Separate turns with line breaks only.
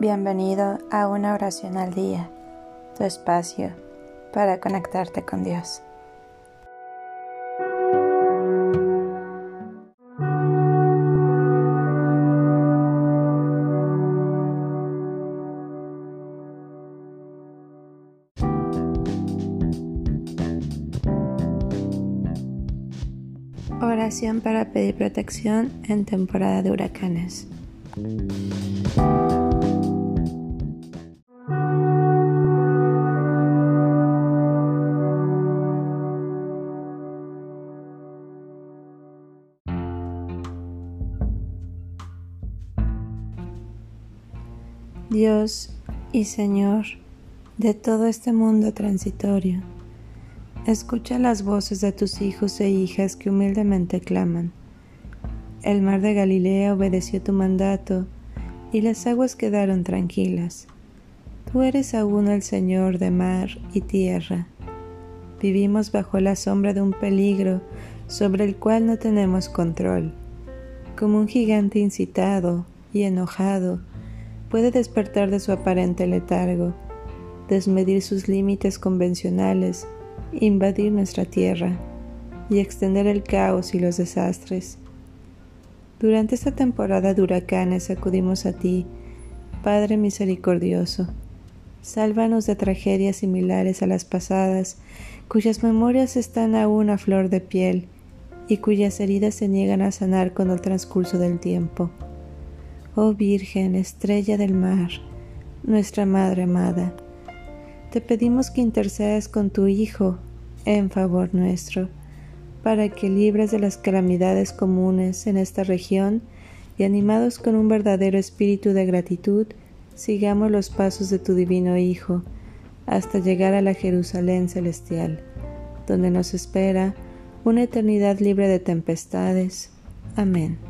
Bienvenido a una oración al día, tu espacio para conectarte con Dios. Oración para pedir protección en temporada de huracanes. Dios y Señor de todo este mundo transitorio, escucha las voces de tus hijos e hijas que humildemente claman. El mar de Galilea obedeció tu mandato y las aguas quedaron tranquilas. Tú eres aún el Señor de mar y tierra. Vivimos bajo la sombra de un peligro sobre el cual no tenemos control. Como un gigante incitado y enojado, puede despertar de su aparente letargo, desmedir sus límites convencionales, invadir nuestra tierra y extender el caos y los desastres. Durante esta temporada de huracanes acudimos a ti, Padre misericordioso. Sálvanos de tragedias similares a las pasadas, cuyas memorias están aún a flor de piel y cuyas heridas se niegan a sanar con el transcurso del tiempo. Oh Virgen, estrella del mar, nuestra Madre amada, te pedimos que intercedas con tu Hijo en favor nuestro, para que libres de las calamidades comunes en esta región y animados con un verdadero espíritu de gratitud, sigamos los pasos de tu divino Hijo, hasta llegar a la Jerusalén celestial, donde nos espera una eternidad libre de tempestades. Amén.